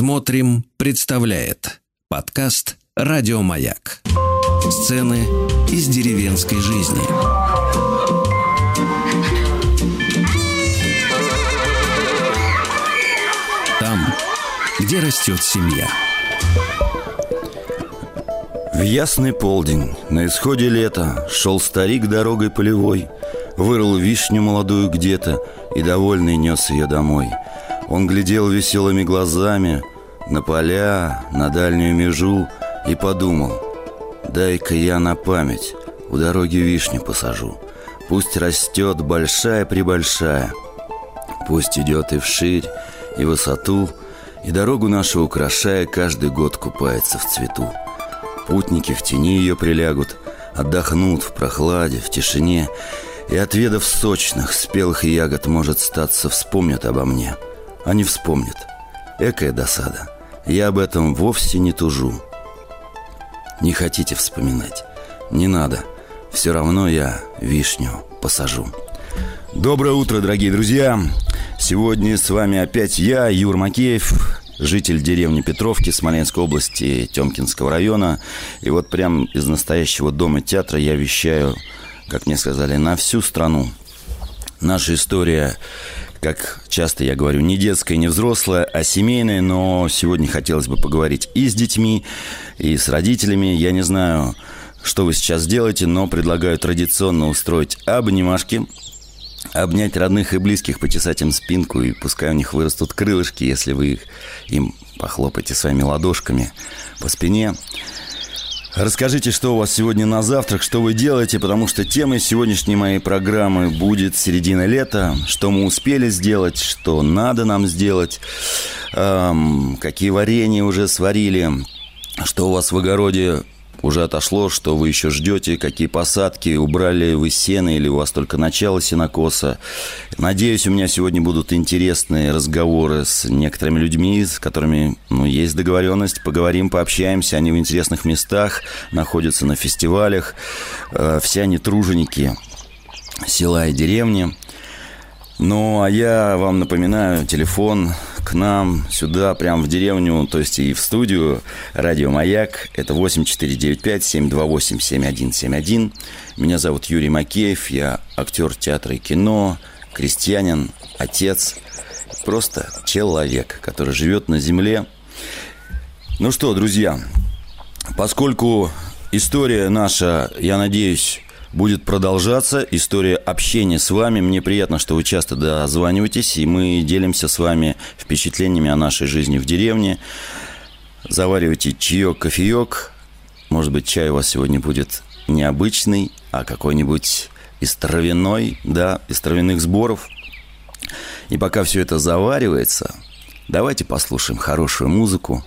Смотрим, представляет подкаст Радиомаяк. Сцены из деревенской жизни. Там, где растет семья. В ясный полдень, на исходе лета, Шел старик дорогой полевой, Вырыл вишню молодую где-то И довольный нес ее домой. Он глядел веселыми глазами На поля, на дальнюю межу И подумал, дай-ка я на память У дороги вишню посажу. Пусть растет большая-пребольшая, Пусть идет и вширь, и высоту, И дорогу нашу украшая Каждый год купается в цвету. Путники в тени ее прилягут, Отдохнут в прохладе, в тишине, И, отведав сочных, спелых ягод, Может, статься, вспомнят обо мне. Они вспомнят. Экая досада. Я об этом вовсе не тужу. Не хотите вспоминать? Не надо. Все равно я вишню посажу. Доброе утро, дорогие друзья! Сегодня с вами опять я, Юр Макеев, житель деревни Петровки Смоленской области Темкинского района. И вот прям из настоящего дома театра я вещаю, как мне сказали, на всю страну. Наша история, как часто я говорю, не детская, не взрослая, а семейная, но сегодня хотелось бы поговорить и с детьми, и с родителями. Я не знаю, что вы сейчас делаете, но предлагаю традиционно устроить обнимашки – обнять родных и близких, почесать им спинку, и пускай у них вырастут крылышки, если вы их, им похлопаете своими ладошками по спине. Расскажите, что у вас сегодня на завтрак, что вы делаете, потому что темой сегодняшней моей программы будет середина лета, что мы успели сделать, что надо нам сделать, эм, какие варенья уже сварили, что у вас в огороде уже отошло, что вы еще ждете, какие посадки, убрали вы сено или у вас только начало сенокоса. Надеюсь, у меня сегодня будут интересные разговоры с некоторыми людьми, с которыми ну, есть договоренность. Поговорим, пообщаемся. Они в интересных местах, находятся на фестивалях. Э, все они труженики села и деревни. Ну, а я вам напоминаю, телефон к нам сюда, прямо в деревню, то есть и в студию «Радио Маяк». Это 8495-728-7171. Меня зовут Юрий Макеев, я актер театра и кино, крестьянин, отец, просто человек, который живет на земле. Ну что, друзья, поскольку история наша, я надеюсь, будет продолжаться. История общения с вами. Мне приятно, что вы часто дозваниваетесь, и мы делимся с вами впечатлениями о нашей жизни в деревне. Заваривайте чаек, кофеек. Может быть, чай у вас сегодня будет необычный, а какой-нибудь из травяной, да, из травяных сборов. И пока все это заваривается, давайте послушаем хорошую музыку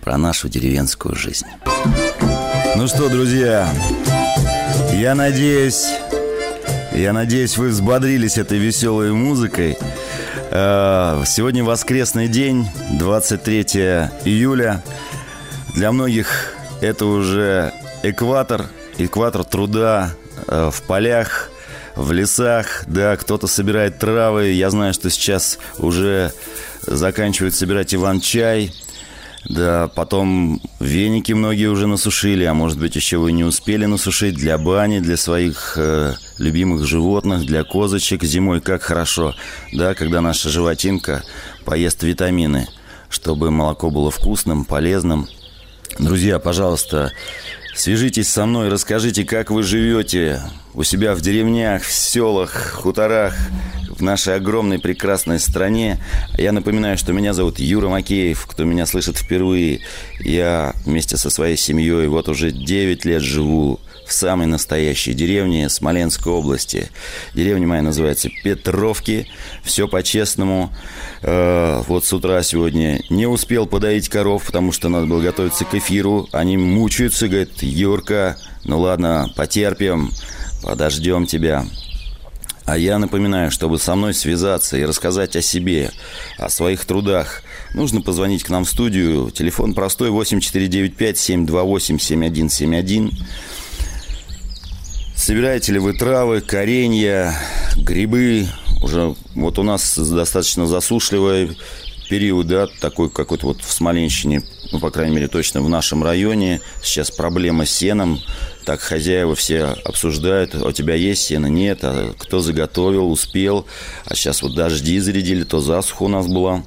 про нашу деревенскую жизнь. Ну что, друзья, я надеюсь, я надеюсь, вы взбодрились этой веселой музыкой. Э, сегодня воскресный день, 23 июля. Для многих это уже экватор, экватор труда э, в полях, в лесах. Да, кто-то собирает травы. Я знаю, что сейчас уже заканчивают собирать иван-чай – да, потом веники многие уже насушили, а может быть еще вы не успели насушить для бани, для своих э, любимых животных, для козочек зимой. Как хорошо, да, когда наша животинка поест витамины, чтобы молоко было вкусным, полезным. Друзья, пожалуйста, свяжитесь со мной, расскажите, как вы живете у себя в деревнях, в селах, хуторах, в нашей огромной прекрасной стране. Я напоминаю, что меня зовут Юра Макеев, кто меня слышит впервые. Я вместе со своей семьей вот уже 9 лет живу в самой настоящей деревне Смоленской области. Деревня моя называется Петровки. Все по-честному. Э, вот с утра сегодня не успел подоить коров, потому что надо было готовиться к эфиру. Они мучаются, говорят, Юрка, ну ладно, потерпим, подождем тебя. А я напоминаю, чтобы со мной связаться и рассказать о себе, о своих трудах, нужно позвонить к нам в студию. Телефон простой 8495-728-7171. Собираете ли вы травы, коренья, грибы? Уже вот у нас достаточно засушливая период, да, такой какой-то вот в Смоленщине, ну, по крайней мере, точно в нашем районе, сейчас проблема с сеном, так хозяева все обсуждают, «А у тебя есть сено, нет, а кто заготовил, успел, а сейчас вот дожди зарядили, то засуха у нас была.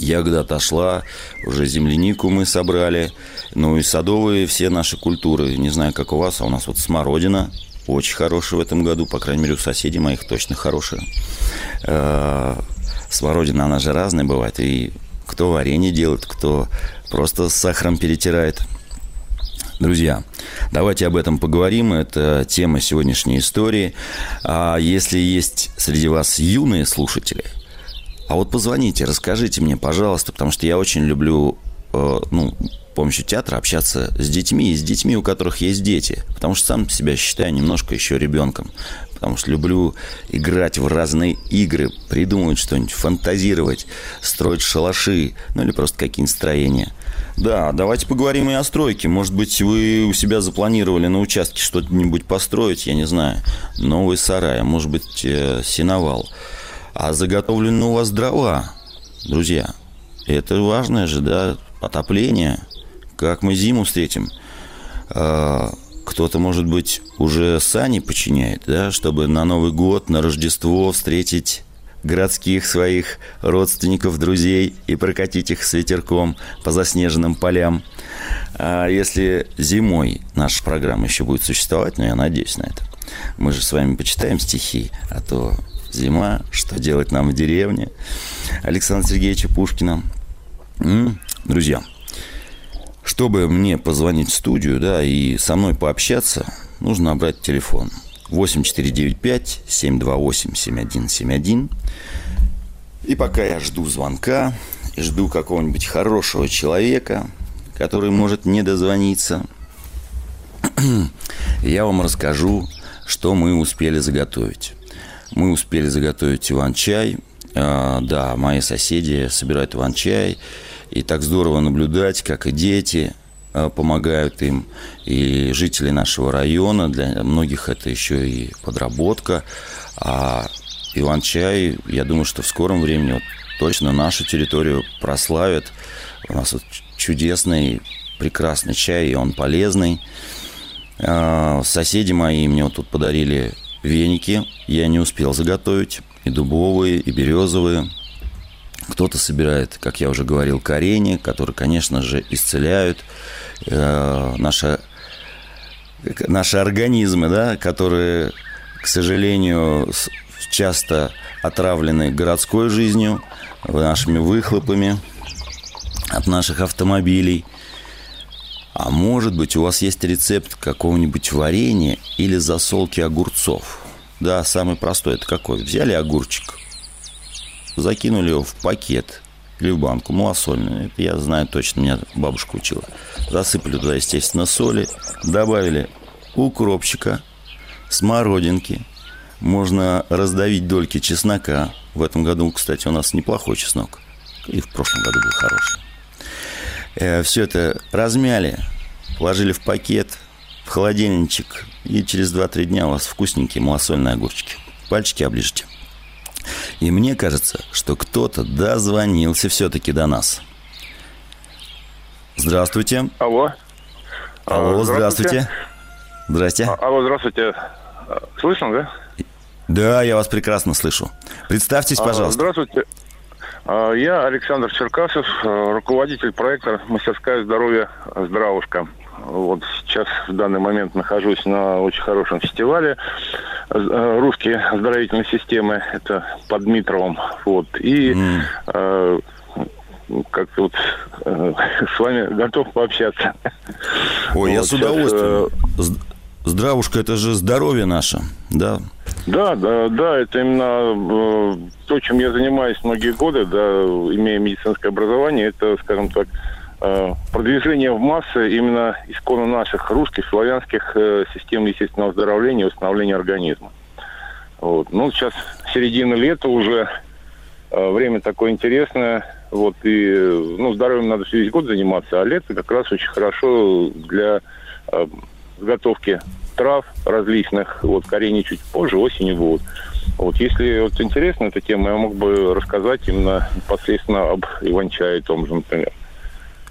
Ягода отошла, уже землянику мы собрали, ну и садовые все наши культуры. Не знаю, как у вас, а у нас вот смородина очень хорошая в этом году, по крайней мере, у соседей моих точно хорошая. Э, смородина, она же разная бывает, и кто варенье делает, кто просто с сахаром перетирает. Друзья, давайте об этом поговорим. Это тема сегодняшней истории. А если есть среди вас юные слушатели – а вот позвоните, расскажите мне, пожалуйста, потому что я очень люблю, э, ну, помощью театра общаться с детьми и с детьми, у которых есть дети. Потому что сам себя считаю немножко еще ребенком. Потому что люблю играть в разные игры, придумывать что-нибудь, фантазировать, строить шалаши, ну или просто какие-нибудь строения. Да, давайте поговорим и о стройке. Может быть, вы у себя запланировали на участке что-нибудь построить, я не знаю, новый сарай, а может быть, э, сеновал а заготовлены у вас дрова, друзья. Это важное же, да, отопление. Как мы зиму встретим? А, кто-то, может быть, уже сани починяет, да, чтобы на Новый год, на Рождество встретить городских своих родственников, друзей и прокатить их с ветерком по заснеженным полям. А если зимой наша программа еще будет существовать, но ну, я надеюсь на это, мы же с вами почитаем стихи, а то Зима, что делать нам в деревне? Александра Сергеевича Пушкина. М-м, друзья, чтобы мне позвонить в студию, да, и со мной пообщаться, нужно набрать телефон 8495-728-7171. И пока я жду звонка, жду какого-нибудь хорошего человека, который может не дозвониться, я вам расскажу, что мы успели заготовить. Мы успели заготовить иван-чай. А, да, мои соседи собирают иван-чай. И так здорово наблюдать, как и дети а, помогают им, и жители нашего района. Для многих это еще и подработка. А иван-чай, я думаю, что в скором времени вот точно нашу территорию прославят. У нас вот чудесный, прекрасный чай, и он полезный. А, соседи мои мне вот тут подарили Веники я не успел заготовить. И дубовые, и березовые. Кто-то собирает, как я уже говорил, корени, которые, конечно же, исцеляют э, наши, наши организмы, да, которые, к сожалению, часто отравлены городской жизнью, нашими выхлопами от наших автомобилей. А может быть, у вас есть рецепт какого-нибудь варенья или засолки огурцов? Да, самый простой. Это какой? Взяли огурчик, закинули его в пакет или в банку, малосольную. Это я знаю точно, меня бабушка учила. Засыпали туда, естественно, соли, добавили укропчика, смородинки, можно раздавить дольки чеснока. В этом году, кстати, у нас неплохой чеснок. И в прошлом году был хороший. Э, все это размяли, положили в пакет, в холодильничек, и через 2-3 дня у вас вкусненькие малосольные огурчики. Пальчики оближите. И мне кажется, что кто-то дозвонился все-таки до нас. Здравствуйте. Алло. Алло, а, здравствуйте. Здрасте. А, алло, здравствуйте. Слышно, да? Да, я вас прекрасно слышу. Представьтесь, а, пожалуйста. Здравствуйте. Я Александр Черкасов, руководитель проекта «Мастерская здоровья Здравушка». Вот сейчас в данный момент нахожусь на очень хорошем фестивале э, русские оздоровительные системы. Это под Дмитровым. Вот. И mm. э, как вот э, с вами готов пообщаться. Ой, вот, я с удовольствием. Сейчас, э, Здравушка, это же здоровье наше, да? Да, да, да, это именно э, то, чем я занимаюсь многие годы, да, имея медицинское образование, это, скажем так, Э, продвижение в массы именно исконно наших русских, славянских э, систем естественного оздоровления и восстановления организма. Вот. Ну, сейчас середина лета уже, э, время такое интересное, вот, и, ну, здоровьем надо весь год заниматься, а лето как раз очень хорошо для э, подготовки трав различных, вот коренья чуть позже, осенью будут. Вот если вот интересна эта тема, я мог бы рассказать именно непосредственно об иван-чае том же, например.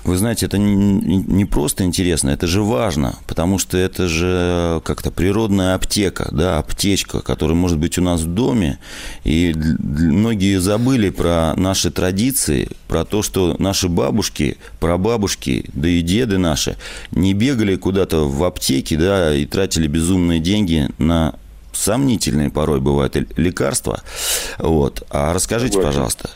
Вы знаете, это не просто интересно, это же важно, потому что это же как-то природная аптека, да, аптечка, которая может быть у нас в доме. И многие забыли про наши традиции, про то, что наши бабушки, прабабушки, да и деды наши не бегали куда-то в аптеке, да, и тратили безумные деньги на сомнительные порой бывают лекарства. Вот. А расскажите, Согласен. пожалуйста,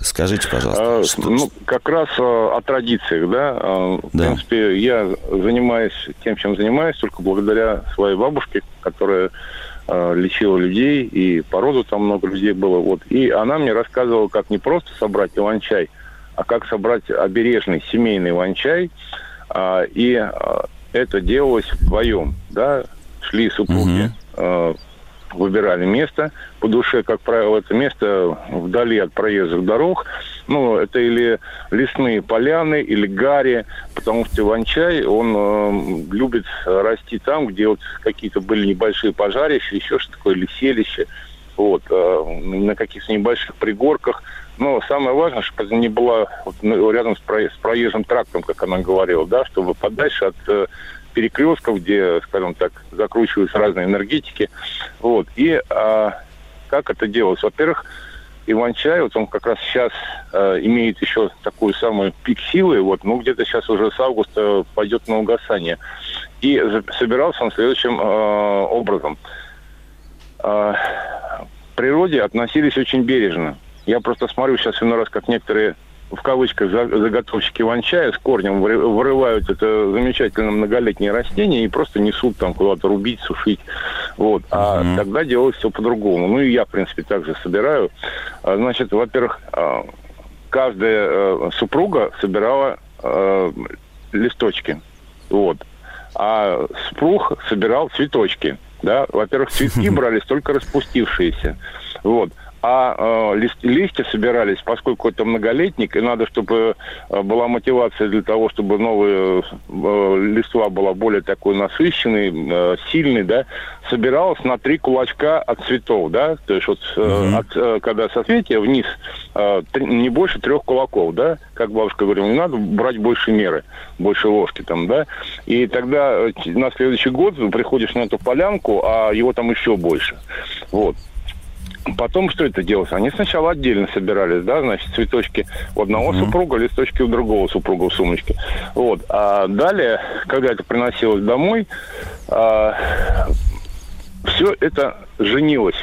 Скажите, пожалуйста. А, что... Ну, как раз а, о традициях, да. А, в да. принципе, я занимаюсь тем, чем занимаюсь, только благодаря своей бабушке, которая лечила людей, и по роду там много людей было. Вот. И она мне рассказывала, как не просто собрать иван-чай, а как собрать обережный семейный иван-чай. А, и а, это делалось вдвоем, да. Шли супруги угу выбирали место по душе, как правило, это место вдали от проезжих дорог. Ну, это или лесные поляны, или гари, потому что иван-чай, он э, любит расти там, где вот какие-то были небольшие пожарища, еще что такое, или селище, вот, э, на каких-то небольших пригорках. Но самое важное, чтобы это не было вот, ну, рядом с, проезжим трактом, как она говорила, да, чтобы подальше от э, перекрестков, где, скажем так, закручиваются разные энергетики. Вот. И а, как это делалось? Во-первых, Иван-чай, вот он как раз сейчас э, имеет еще такую самую пик силы, вот, ну, где-то сейчас уже с августа пойдет на угасание. И собирался он следующим э, образом. Э, к природе относились очень бережно. Я просто смотрю сейчас иной раз, как некоторые в кавычках заготовщики ванчая с корнем вырывают это замечательно многолетнее растение и просто несут там куда-то рубить, сушить. Вот. А mm-hmm. тогда делалось все по-другому. Ну и я, в принципе, также собираю. А, значит, во-первых, а, каждая э, супруга собирала э, листочки. Вот. А супруг собирал цветочки. Да? Во-первых, цветки брались только распустившиеся. Вот а э, лист, листья собирались, поскольку это многолетник, и надо, чтобы э, была мотивация для того, чтобы новая э, листва была более такой насыщенной, э, сильной, да, собиралась на три кулачка от цветов, да, то есть вот э, от, э, когда соцветия вниз э, три, не больше трех кулаков, да, как бабушка говорила, не надо брать больше меры, больше ложки там, да, и тогда э, на следующий год приходишь на эту полянку, а его там еще больше, вот. Потом что это делалось? Они сначала отдельно собирались, да, значит, цветочки у одного mm-hmm. супруга, листочки у другого супруга в сумочке. Вот. А далее, когда это приносилось домой, а, все это женилось.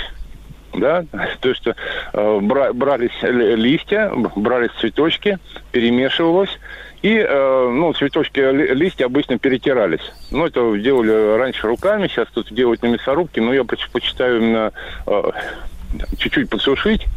Да, то есть э, брались листья, брались цветочки, перемешивалось, и, э, ну, цветочки, листья обычно перетирались. Ну, это делали раньше руками, сейчас тут делают на мясорубке, но я предпочитаю именно э, чуть-чуть подсушить,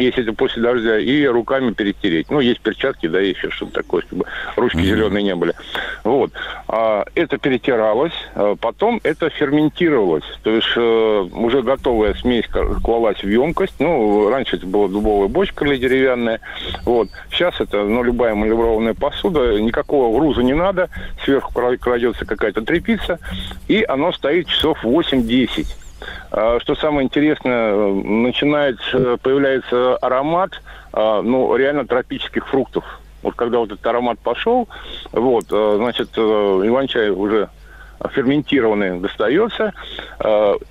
если это после дождя, и руками перетереть. Ну, есть перчатки, да, еще что-то такое, чтобы ручки mm-hmm. зеленые не были. Вот. А, это перетиралось, а потом это ферментировалось. То есть э, уже готовая смесь клалась в емкость. Ну, раньше это была дубовая бочка или деревянная. Вот. Сейчас это, ну, любая малеврованная посуда, никакого груза не надо, сверху кладется какая-то трепица, и оно стоит часов 8-10. А, что самое интересное, начинает, появляется аромат, а, ну, реально тропических фруктов. Вот когда вот этот аромат пошел, вот, э, значит, э, иван-чай уже ферментированный достается.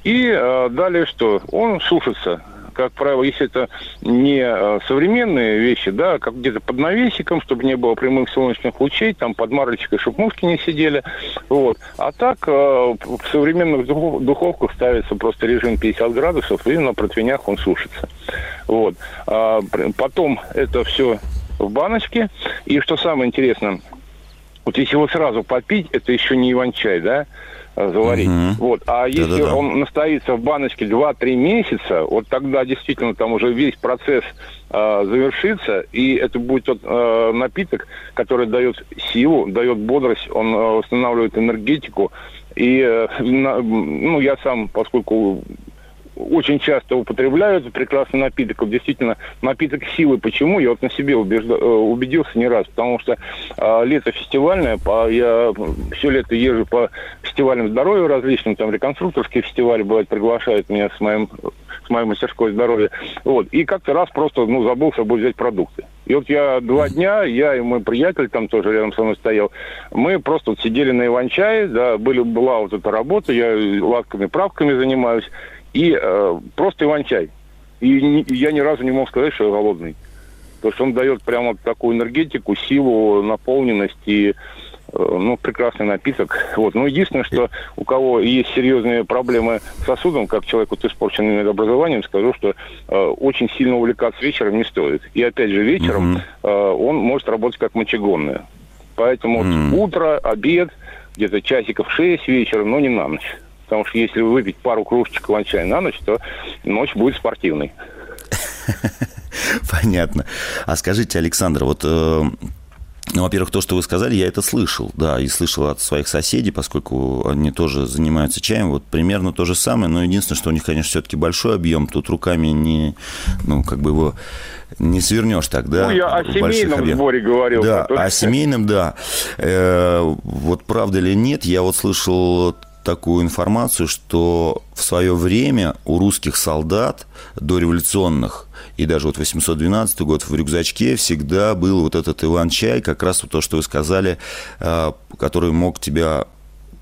И далее что? Он сушится как правило, если это не э, современные вещи, да, как где-то под навесиком, чтобы не было прямых солнечных лучей, там под марлечкой, чтобы мушки не сидели. Вот. А так э, в современных духовках ставится просто режим 50 градусов, и на противнях он сушится. Вот. А потом это все в баночке. И что самое интересное, вот если его сразу попить, это еще не иван-чай, да, заварить. Угу. Вот. А если Да-да-да. он настоится в баночке 2-3 месяца, вот тогда действительно там уже весь процесс э, завершится, и это будет тот э, напиток, который дает силу, дает бодрость, он э, восстанавливает энергетику. И, э, на, ну, я сам, поскольку очень часто употребляют прекрасный напиток. Действительно, напиток силы. Почему? Я вот на себе убежда, э, убедился не раз. Потому что э, лето фестивальное, по, я все лето езжу по фестивалям здоровья различным, там реконструкторские фестивали бывают, приглашают меня с моим с моей мастерской здоровья. Вот. И как-то раз просто ну, забыл с собой взять продукты. И вот я два дня, я и мой приятель там тоже рядом со мной стоял, мы просто вот сидели на Иван-чае, да, были, была вот эта работа, я латками, правками занимаюсь, и э, просто Иван-чай. И ни, я ни разу не мог сказать, что я голодный. Потому что он дает прямо такую энергетику, силу, наполненность и Э, ну, прекрасный напиток. Вот. Но единственное, что у кого есть серьезные проблемы с сосудом, как человеку с испорченным образованием, скажу, что э, очень сильно увлекаться вечером не стоит. И опять же, вечером mm-hmm. э, он может работать как мочегонное. Поэтому mm-hmm. вот утро, обед, где-то часиков 6 вечера, но не на ночь. Потому что если выпить пару кружечек ланчая на ночь, то ночь будет спортивной. Понятно. А скажите, Александр, вот э, ну, во-первых, то, что вы сказали, я это слышал, да, и слышал от своих соседей, поскольку они тоже занимаются чаем, вот примерно то же самое, но единственное, что у них, конечно, все-таки большой объем, тут руками не, ну, как бы его не свернешь так, да? Ну, я о семейном сборе говорил. Да, который... о семейном, да. Э, вот правда или нет, я вот слышал такую информацию, что в свое время у русских солдат дореволюционных и даже вот 812 год в рюкзачке всегда был вот этот Иван-чай, как раз вот то, что вы сказали, а, который мог тебя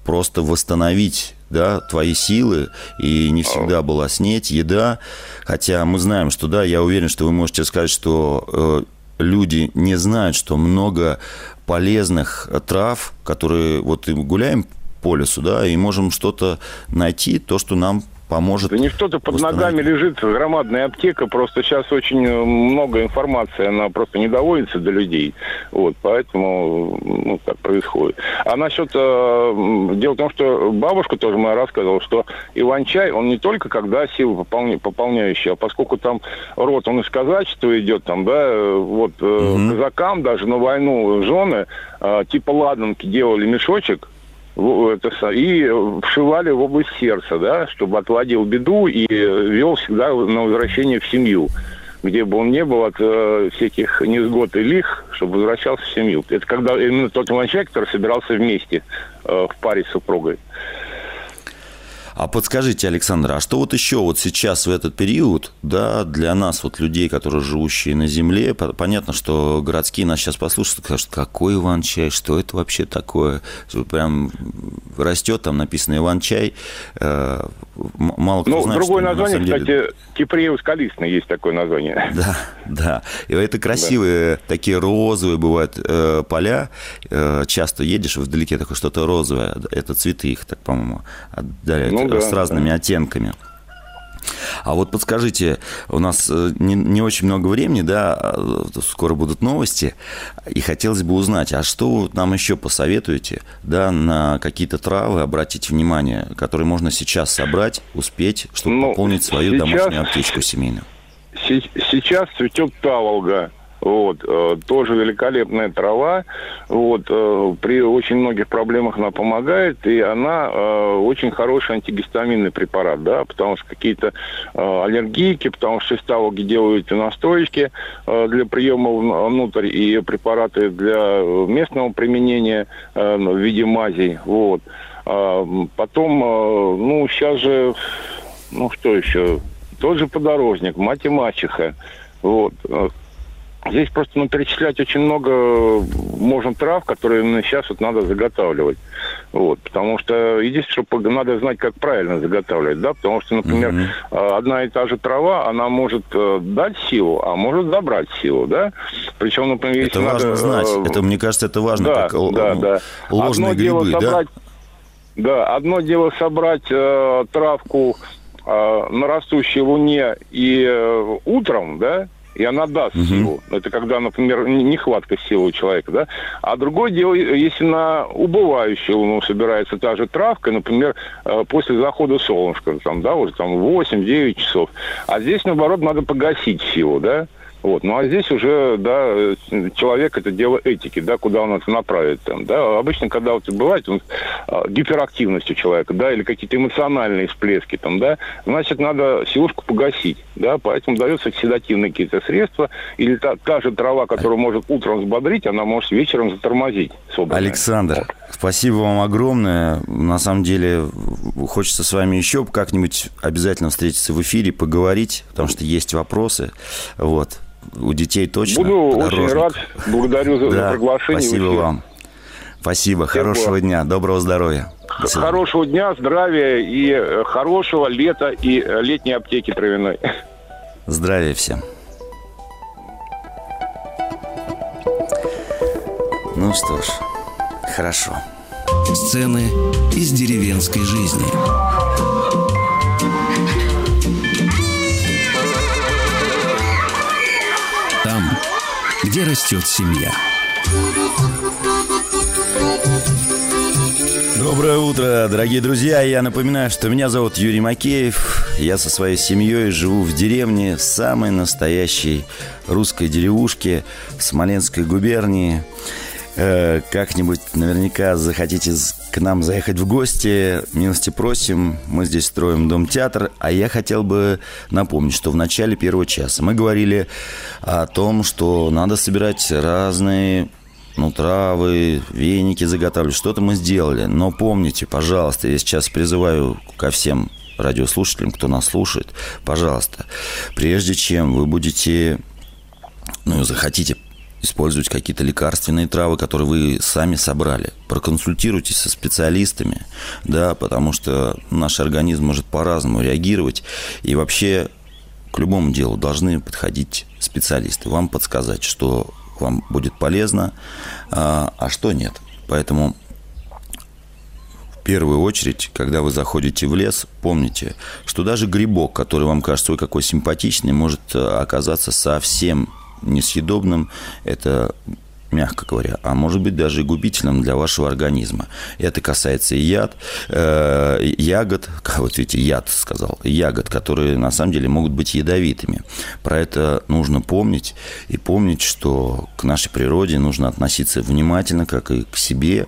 просто восстановить да, твои силы, и не всегда была снеть, еда. Хотя мы знаем, что, да, я уверен, что вы можете сказать, что э, люди не знают, что много полезных трав, которые вот и гуляем по лесу, да, и можем что-то найти, то, что нам поможет. Да не что-то под ногами лежит громадная аптека, просто сейчас очень э, много информации, она просто не доводится до людей, вот, поэтому, ну, так происходит. А насчет, э, дело в том, что бабушка тоже моя рассказывала, что Иван-чай, он не только когда силы пополня, пополняющие, а поскольку там род, он из казачества идет, там, да, э, вот, угу. казакам даже на войну жены, типа ладанки делали мешочек, это, и вшивали в область сердца, да, чтобы отводил беду и вел всегда на возвращение в семью где бы он не был от э, всяких несгод и лих, чтобы возвращался в семью. Это когда именно тот человек, который собирался вместе э, в паре с супругой. А подскажите, Александр, а что вот еще вот сейчас в этот период, да, для нас, вот людей, которые живущие на земле, понятно, что городские нас сейчас послушают, скажут, какой Иван-чай, что это вообще такое? Прям растет, там написано Иван-чай, э, мало кто ну, знает, другое что, название, деле... кстати, Кипреус калистный есть такое название. Да, да. И это красивые, да. такие розовые бывают э, поля. Э, часто едешь вдалеке, такое что-то розовое. Это цветы их, так, по-моему, отдаляют. Ну, да, с разными да. оттенками. А вот подскажите, у нас э, не, не очень много времени, да, а, скоро будут новости, и хотелось бы узнать, а что вы нам еще посоветуете, да, на какие-то травы обратить внимание, которые можно сейчас собрать, успеть, чтобы ну, пополнить свою сейчас, домашнюю аптечку семейную? Сейчас цветет таволга, вот, э, тоже великолепная трава. Вот, э, при очень многих проблемах она помогает, и она э, очень хороший антигистаминный препарат, да, потому что какие-то аллергийки, потому что шесталоги делают настоечки э, для приема внутрь и препараты для местного применения в виде мазей. Вот. А, потом, ну, сейчас же, ну, что еще? Тот же подорожник, мать и мачеха. Вот. Э, Здесь просто ну, перечислять очень много можно трав, которые именно сейчас вот надо заготавливать. Вот, потому что единственное, что надо знать, как правильно заготавливать, да, потому что, например, mm-hmm. одна и та же трава, она может э, дать силу, а может забрать силу, да. Причем, например, это важно надо, знать. Э, это, мне кажется, это важно. Да, как да, да. Ложные одно грибы, дело собрать, да? Да, одно дело собрать э, травку э, на растущей луне и э, утром, да, и она даст угу. силу. Это когда, например, нехватка силы у человека, да. А другое дело, если на убывающую луну собирается та же травка, например, э, после захода солнышка, там, да, уже там 8-9 часов. А здесь, наоборот, надо погасить силу, да. Вот. Ну а здесь уже, да, человек это дело этики, да, куда он это направит. Там, да. Обычно, когда вот бывает он, а, гиперактивность у человека, да, или какие-то эмоциональные всплески, там, да, значит, надо силушку погасить, да, поэтому даются седативные какие-то средства, или та, та же трава, которая может утром взбодрить, она может вечером затормозить. Собранная. Александр, вот. спасибо вам огромное. На самом деле, хочется с вами еще как-нибудь обязательно встретиться в эфире, поговорить, потому что есть вопросы. Вот у детей точно. Буду очень рад. Благодарю за, да, за приглашение. Спасибо вам. Спасибо. Всего. Хорошего дня. Доброго здоровья. Хорошего дня, здравия и э, хорошего лета и э, летней аптеки травяной. Здравия всем. Ну что ж, хорошо. Сцены из деревенской жизни. Где растет семья. Доброе утро, дорогие друзья. Я напоминаю, что меня зовут Юрий Макеев. Я со своей семьей живу в деревне, самой настоящей русской деревушке в Смоленской губернии. Э, как-нибудь наверняка захотите к нам заехать в гости, милости просим. Мы здесь строим дом-театр. А я хотел бы напомнить, что в начале первого часа мы говорили о том, что надо собирать разные ну, травы, веники заготавливать. Что-то мы сделали. Но помните, пожалуйста, я сейчас призываю ко всем радиослушателям, кто нас слушает, пожалуйста, прежде чем вы будете, ну, захотите использовать какие-то лекарственные травы, которые вы сами собрали. Проконсультируйтесь со специалистами, да, потому что наш организм может по-разному реагировать. И вообще к любому делу должны подходить специалисты, вам подсказать, что вам будет полезно, а, а что нет. Поэтому в первую очередь, когда вы заходите в лес, помните, что даже грибок, который вам кажется, ой, какой симпатичный, может э, оказаться совсем несъедобным, это мягко говоря, а может быть даже и губительным для вашего организма. Это касается и яд, э, ягод, вот видите, яд сказал, ягод, которые на самом деле могут быть ядовитыми. Про это нужно помнить и помнить, что к нашей природе нужно относиться внимательно, как и к себе,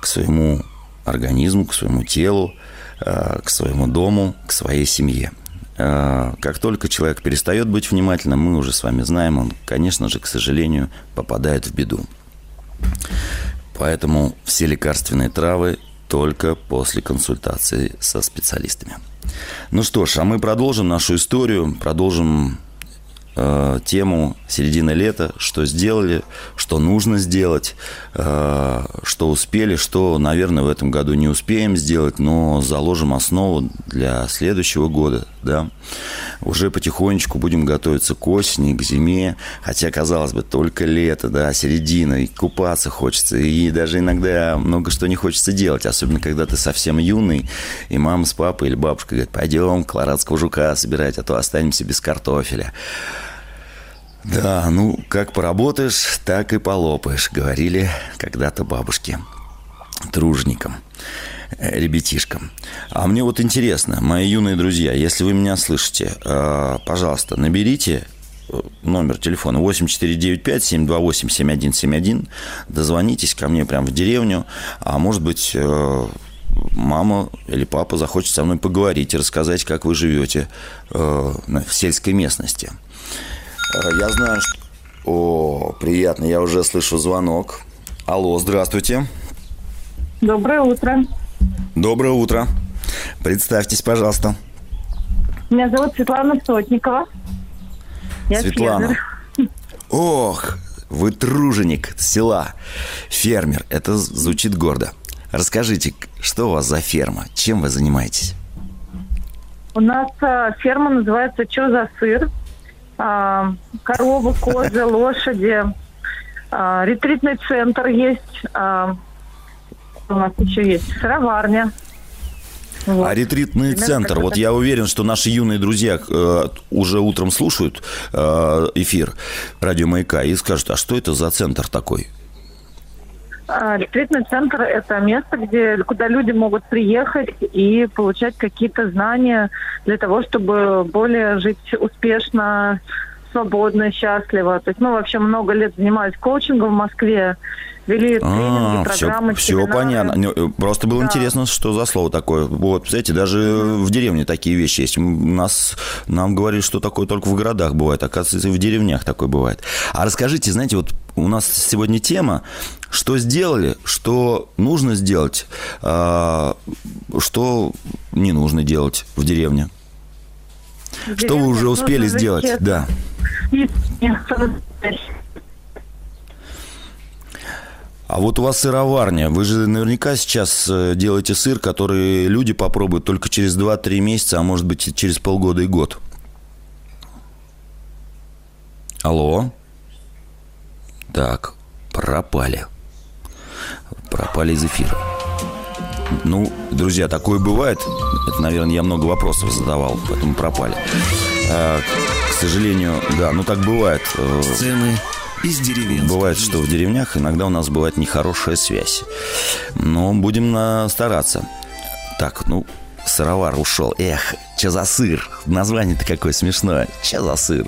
к своему организму, к своему телу, э, к своему дому, к своей семье. Э, как только человек перестает быть внимательным, мы уже с вами знаем, он, конечно же, к сожалению, попадает в беду. Поэтому все лекарственные травы только после консультации со специалистами. Ну что ж, а мы продолжим нашу историю, продолжим э, тему середины лета, что сделали, что нужно сделать, э, что успели, что, наверное, в этом году не успеем сделать, но заложим основу для следующего года, да. Уже потихонечку будем готовиться к осени, к зиме, хотя, казалось бы, только лето, да, середина, и купаться хочется, и даже иногда много что не хочется делать, особенно когда ты совсем юный, и мама с папой или бабушка говорят, пойдем колорадского жука собирать, а то останемся без картофеля. Да, ну, как поработаешь, так и полопаешь, говорили когда-то бабушки тружникам, ребятишкам. А мне вот интересно, мои юные друзья, если вы меня слышите, э, пожалуйста, наберите э, номер телефона 8495-728-7171, дозвонитесь ко мне прямо в деревню, а может быть, мама или папа захочет со мной поговорить и рассказать, как вы живете в сельской местности – Э, я знаю, что... О, приятно, я уже слышу звонок. Алло, здравствуйте. Доброе утро. Доброе утро. Представьтесь, пожалуйста. Меня зовут Светлана Сотникова. Я Светлана. Фермер. Ох, вы труженик села. Фермер. Это звучит гордо. Расскажите, что у вас за ферма? Чем вы занимаетесь? У нас э, ферма называется «Чё за сыр?» а, коровы, козы, лошади. А, ретритный центр есть. А, у нас еще есть сыроварня. Вот. А ретритный центр, вот я уверен, что наши юные друзья э, уже утром слушают э, эфир радио Маяка и скажут, а что это за центр такой? А, ретритный центр – это место, где, куда люди могут приехать и получать какие-то знания для того, чтобы более жить успешно, свободно, счастливо. То есть мы вообще много лет занимались коучингом в Москве, вели тренинги, А, программы, все, все понятно. Ну, э, Просто было Да. интересно, что за слово такое. Вот, представляете, даже в деревне такие вещи есть. М, Нас, нам говорили, что такое только в городах бывает. Оказывается, и в деревнях такое бывает. А расскажите, знаете, вот у нас сегодня тема, что сделали, что нужно сделать, а, что не нужно делать в деревне. Что вы уже успели сделать? Да. А вот у вас сыроварня. Вы же наверняка сейчас э, делаете сыр, который люди попробуют только через 2-3 месяца, а может быть через полгода и год. Алло? Так, пропали. Пропали из эфира. Ну, друзья, такое бывает. Это, наверное, я много вопросов задавал, поэтому пропали. А, к сожалению, да, ну так бывает. Э, Сцены из деревенской Бывает, что в деревнях иногда у нас бывает нехорошая связь. Но будем на- стараться. Так, ну, сыровар ушел. Эх, че за сыр? Название-то какое смешное. Че за сыр?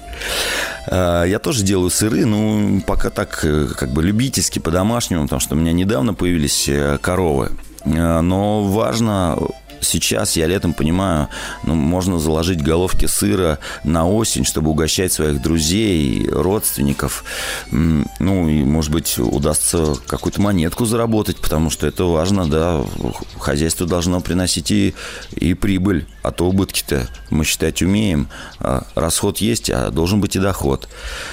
А, Я тоже делаю сыры, ну, пока так, э, как бы любительски, по-домашнему, потому что у меня недавно появились э, коровы. Э, Но важно сейчас, я летом понимаю, ну, можно заложить головки сыра на осень, чтобы угощать своих друзей, родственников. Ну, и, может быть, удастся какую-то монетку заработать, потому что это важно, да. Хозяйство должно приносить и, и прибыль, а то убытки-то мы считать умеем. А Расход есть, а должен быть и доход.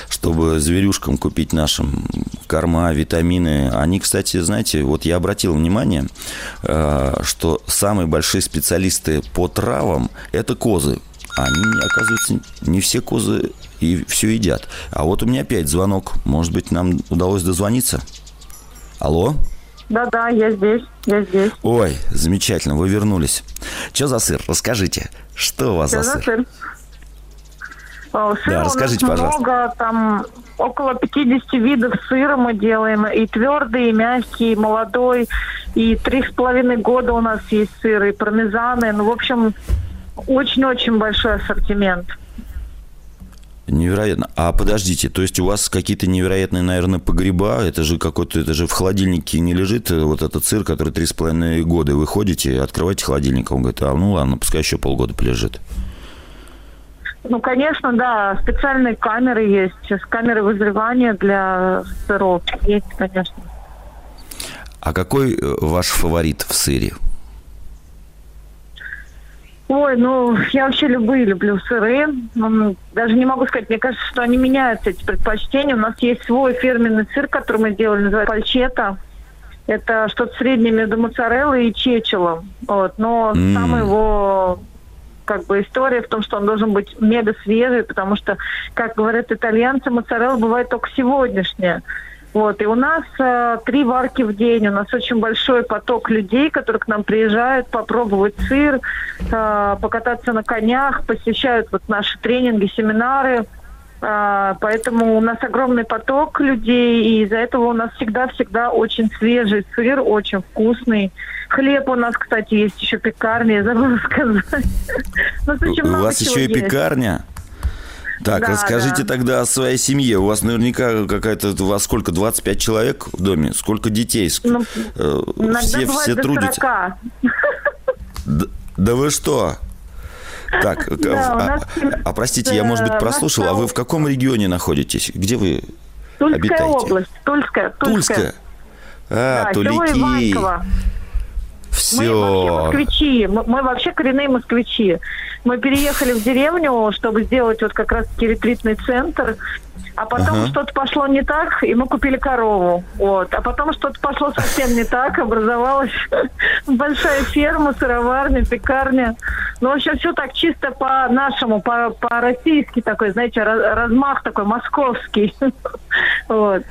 Чтобы зверюшкам купить нашим корма, витамины. Они, кстати, знаете, вот я обратил внимание, э, что самые большие специалисты по травам – это козы. Они, оказывается, не все козы и все едят. А вот у меня опять звонок. Может быть, нам удалось дозвониться? Алло? Да-да, я здесь, я здесь. Ой, замечательно, вы вернулись. Что за сыр? Расскажите, что у вас Что за сыр? сыр? Сыра Да, у нас расскажите, пожалуйста. много, там около 50 видов сыра мы делаем, и твердый, и мягкий, и молодой, и три с половиной года у нас есть сыр, и пармезаны, ну, в общем, очень-очень большой ассортимент. Невероятно. А подождите, то есть у вас какие-то невероятные, наверное, погреба? Это же какой-то, это же в холодильнике не лежит э, вот этот сыр, который три с половиной года. Вы ходите, открываете холодильник, он говорит, а ну ладно, пускай еще полгода полежит. Ну, конечно, да, специальные камеры есть, сейчас камеры вызревания для сыров есть, конечно. А какой э, ваш фаворит в сыре? Ой, ну, я вообще любые люблю сыры. М, Даже не могу сказать, мне кажется, что они меняются, эти предпочтения. У нас есть свой фирменный сыр, который мы делали, называется пальчета. Это что-то среднее между моцареллой и чечелом. Вот. Но М. самая его как бы история в том, что он должен быть мега свежий, потому что, как говорят итальянцы, моцарелла бывает только сегодняшняя. Вот, и у нас э, три варки в день. У нас очень большой поток людей, которые к нам приезжают попробовать сыр, э, покататься на конях, посещают вот наши тренинги, семинары. Э, поэтому у нас огромный поток людей, и из-за этого у нас всегда-всегда очень свежий сыр, очень вкусный. Хлеб у нас, кстати, есть еще пекарня, я забыла сказать. У нас очень У вас еще и пекарня? Так, Да, расскажите да. тогда о своей семье. У вас наверняка какая-то... У вас сколько? 25 человек в доме? Сколько детей? Ну, э, все, все трудятся. 40. Да, да вы что? Так, Да, а, у нас, а, простите, я, может быть, э, прослушал, а вы в каком регионе находитесь? Где вы Тульская обитаете? область. Тульская. Тульская? А, Да, Тулики. Иванково. Мы вообще Все. москвичи, мы, мы вообще коренные москвичи. Мы переехали в деревню, чтобы сделать вот как раз-таки ретритный центр, а потом Ага. что-то пошло не так, и мы купили корову. Вот. А потом что-то пошло совсем не так, образовалась большая ферма, сыроварня, пекарня. Ну, в общем, все так чисто по-нашему, по- по-российски такой, знаете, раз- размах такой московский. Вот.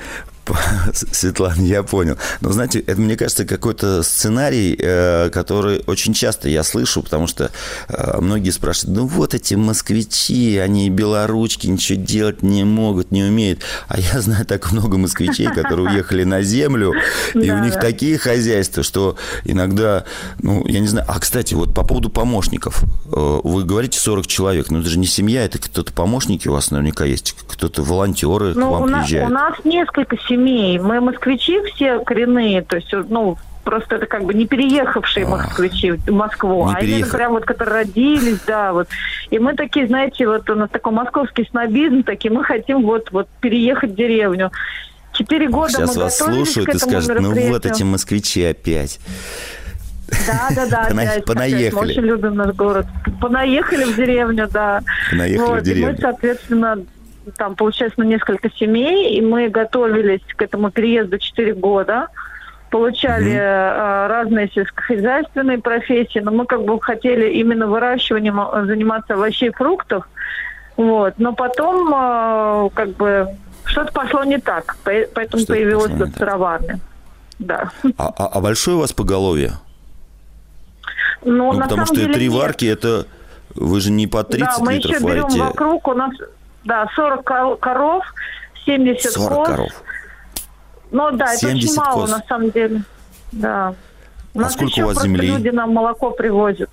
Светлана, я понял. Но знаете, это, мне кажется, какой-то сценарий, э, который очень часто я слышу, потому что э, многие спрашивают, ну вот эти москвичи, они белоручки, ничего делать не могут, не умеют. А я знаю так много москвичей, которые уехали на землю, и у них такие хозяйства, что иногда, ну, я не знаю. А, кстати, вот по поводу помощников. Э, вы говорите 40 человек, но это же не семья, это кто-то помощники у вас наверняка есть, кто-то волонтеры ну, к вам у приезжают. У нас несколько семей. Мы москвичи все коренные, то есть, ну, просто это как бы не переехавшие москвичи в Москву, не а именно прям вот, которые родились, да, вот. И мы такие, знаете, вот у нас такой московский снобизм, такие, мы хотим вот, вот переехать в деревню. Четыре года Сейчас мы вас слушают и скажут, ну вот эти москвичи опять. Да, да, да. Пона... опять, понаехали. Мы очень любим наш город. Понаехали в деревню, да. Понаехали вот, в деревню. И мы, соответственно, там, получается, на несколько семей, и мы готовились к этому переезду 4 года, получали э, разные сельскохозяйственные профессии, но мы как бы хотели именно выращиванием заниматься овощей и фруктов, вот, но потом э, как бы что-то пошло не так, поэтому что появилась тут сыроварня. Да. А, а, а большое у вас поголовье? Ну, ну потому что три варки, это вы же не по 30 да, литров мы еще варите. берем вокруг, у нас да, 40 коров, 70 40 коз. коров. Ну да, это очень мало коз. на самом деле. Да. У а нас сколько у вас земли? люди нам молоко привозят.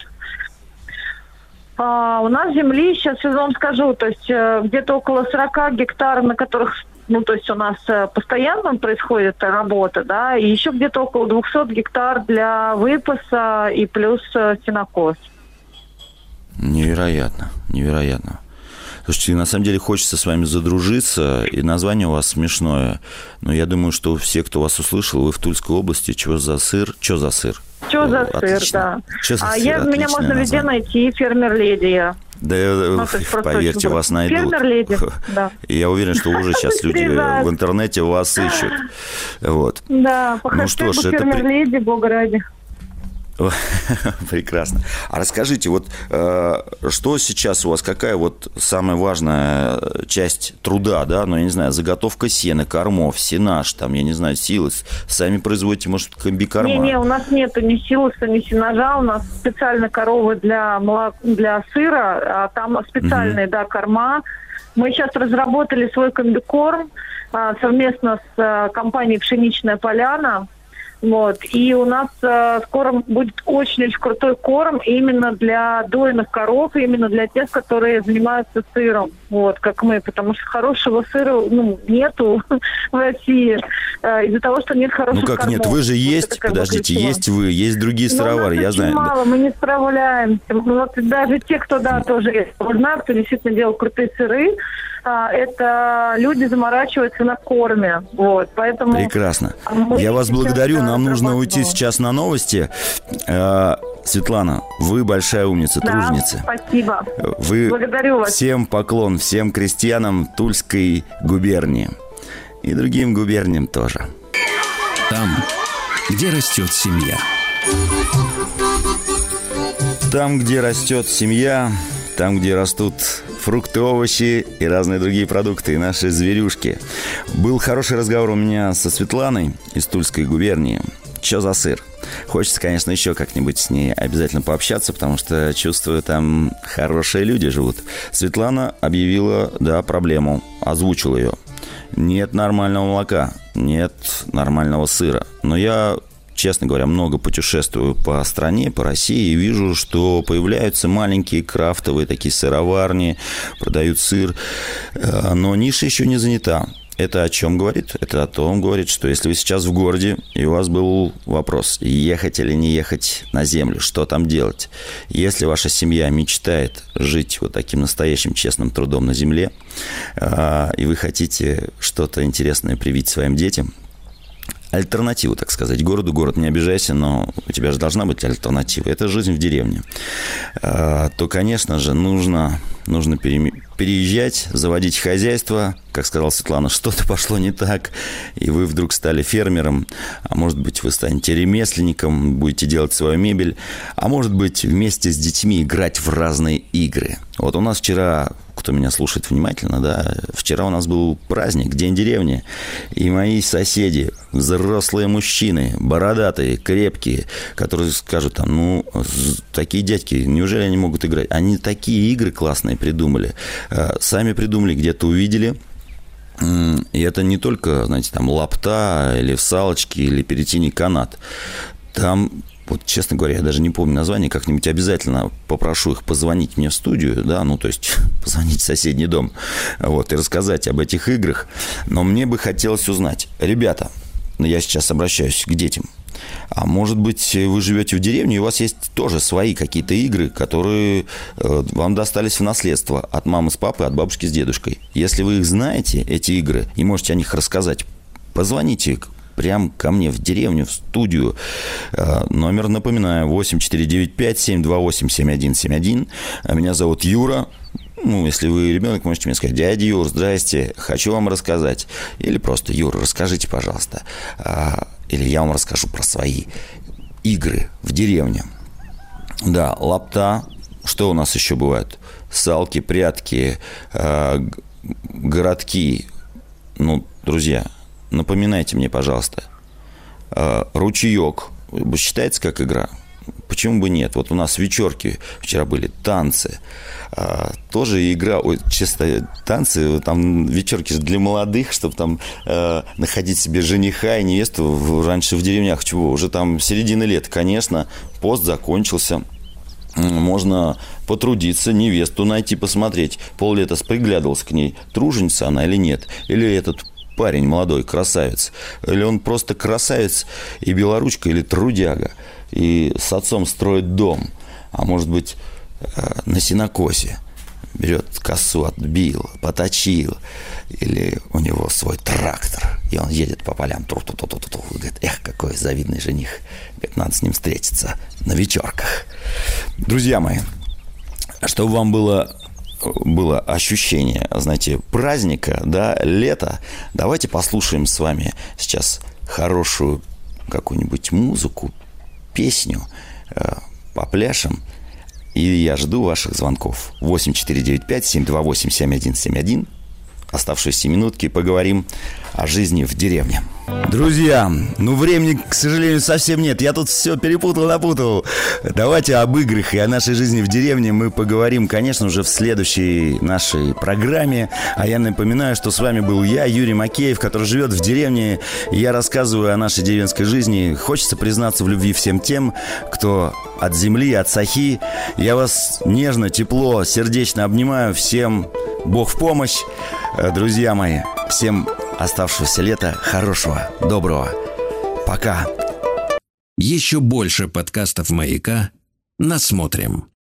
А, у нас земли, сейчас я вам скажу, то есть э, где-то около 40 гектаров, на которых, ну, то есть у нас э, постоянно происходит работа, да, и еще где-то около 200 гектар для выпаса и плюс э, сенокос. Невероятно, невероятно. Слушайте, на самом деле хочется с вами задружиться, и название у вас смешное. Но я думаю, что все, кто вас услышал, вы в Тульской области, что за сыр? Что за сыр? Что за сыр, да. Чё за а сыр? я, меня можно название. везде найти, фермер леди я. Да, ну, поверьте, вас найдут. Фермер леди, да. Я уверен, что уже сейчас люди в интернете вас ищут. Вот. Да, ну что ж, это... Фермер леди, бога ради. Прекрасно. А расскажите, вот э, что сейчас у вас, какая вот самая важная часть труда, да, ну, я не знаю, заготовка сена, кормов, сенаж, там, я не знаю, силос, сами производите, может, комбикорма? Не-не, у нас нету ни силоса, ни сенажа, у нас специально коровы для, молок... для сыра, а там специальные, угу. да, корма. Мы сейчас разработали свой комбикорм а, совместно с а, компанией «Пшеничная поляна», вот. И у нас э, скоро будет очень-очень крутой корм именно для дойных коров, именно для тех, которые занимаются сыром, вот, как мы, потому что хорошего сыра ну, нету в России э, из-за того, что нет хороших Ну как кормов. нет, вы же есть, вот подождите, есть вы, есть другие ну, сыровары, я знаю. мало, мы не справляемся. Вот даже те, кто, да, тоже знают, кто действительно делал крутые сыры, а, это люди заморачиваются на корме. Вот, поэтому Прекрасно. Я вас благодарю. Нам нужно уйти сейчас на новости. А, Светлана, вы большая умница, да, труженица. Спасибо. Вы Благодарю вас. Всем поклон, всем крестьянам Тульской губернии. И другим губерниям тоже. Там, где растет семья. Там, где растет семья, там, где растут фрукты, овощи и разные другие продукты, и наши зверюшки. Был хороший разговор у меня со Светланой из Тульской губернии. Че за сыр? Хочется, конечно, еще как-нибудь с ней обязательно пообщаться, потому что чувствую, там хорошие люди живут. Светлана объявила, да, проблему, озвучила ее. Нет нормального молока, нет нормального сыра. Но я честно говоря, много путешествую по стране, по России, и вижу, что появляются маленькие крафтовые такие сыроварни, продают сыр, э, но ниша еще не занята. Это о чем говорит? Это о том говорит, что если вы сейчас в городе, и у вас был вопрос, ехать или не ехать на землю, что там делать? Если ваша семья мечтает жить вот таким настоящим честным трудом на земле, э, и вы хотите что-то интересное привить своим детям, альтернативу, так сказать. Городу город, не обижайся, но у тебя же должна быть альтернатива. Это жизнь в деревне. А, то, конечно же, нужно, нужно переезжать, заводить хозяйство. Как сказала Светлана, что-то пошло не так, и вы вдруг стали фермером. А может быть, вы станете ремесленником, будете делать свою мебель. А может быть, вместе с детьми играть в разные игры. Вот у нас вчера кто меня слушает внимательно, да, вчера у нас был праздник, День деревни, и мои соседи, взрослые мужчины, бородатые, крепкие, которые скажут там, ну, такие дядьки, неужели они могут играть? Они такие игры классные придумали. Э, сами придумали, где-то увидели – и это не только, знаете, там лапта или в салочке или перетяни канат. Там вот, честно говоря, я даже не помню название, как-нибудь обязательно попрошу их позвонить мне в студию, да, ну, то есть позвонить в соседний дом, вот, и рассказать об этих играх. Но мне бы хотелось узнать, ребята, я сейчас обращаюсь к детям – а может быть, вы живете в деревне, и у вас есть тоже свои какие-то игры, которые э, вам достались в наследство от мамы с папой, от бабушки с дедушкой. Если вы их знаете, эти игры, и можете о них рассказать, позвоните прям ко мне в деревню, в студию. Э, номер, напоминаю, 8495-728-7171. Меня зовут Юра. Ну, если вы ребенок, можете мне сказать, дядя Юр, здрасте, хочу вам рассказать. Или просто, Юр, расскажите, пожалуйста. А, или я вам расскажу про свои игры в деревне. Да, лапта. Что у нас еще бывает? Салки, прятки, э, городки. Ну, друзья, напоминайте мне, пожалуйста. Э, ручеек. Считается как игра? Почему бы нет? Вот у нас вечерки вчера были, танцы. А, тоже игра, ой, чисто танцы, там вечерки для молодых, чтобы там э, находить себе жениха и невесту в, раньше в деревнях, чего, уже там середина лет, конечно, пост закончился, можно потрудиться, невесту найти, посмотреть. Пол-лета приглядывался к ней, труженица она или нет, или этот парень молодой, красавец, или он просто красавец и белоручка, или трудяга, и с отцом строит дом, а может быть Э, на синокосе. Берет косу, отбил, поточил. Или у него свой трактор, и он едет по полям. Тру -ту -ту -ту -ту. Говорит, эх, какой завидный жених. Говорит, надо с ним встретиться на вечерках. Друзья мои, чтобы вам было было ощущение, знаете, праздника, да, лета, давайте послушаем с вами сейчас хорошую какую-нибудь музыку, песню, э, попляшем – и я жду ваших звонков. 8495-728-7171. Оставшиеся минутки поговорим о жизни в деревне. Друзья, ну времени, к сожалению, совсем нет. Я тут все перепутал, напутал. Давайте об играх и о нашей жизни в деревне мы поговорим, конечно, уже в следующей нашей программе. А я напоминаю, что с вами был я, Юрий Макеев, который живет в деревне. Я рассказываю о нашей деревенской жизни. Хочется признаться в любви всем тем, кто от земли, от сахи. Я вас нежно, тепло, сердечно обнимаю. Всем Бог в помощь. Э, друзья мои, всем оставшегося лета хорошего, доброго. Пока. Еще больше подкастов «Маяка» насмотрим.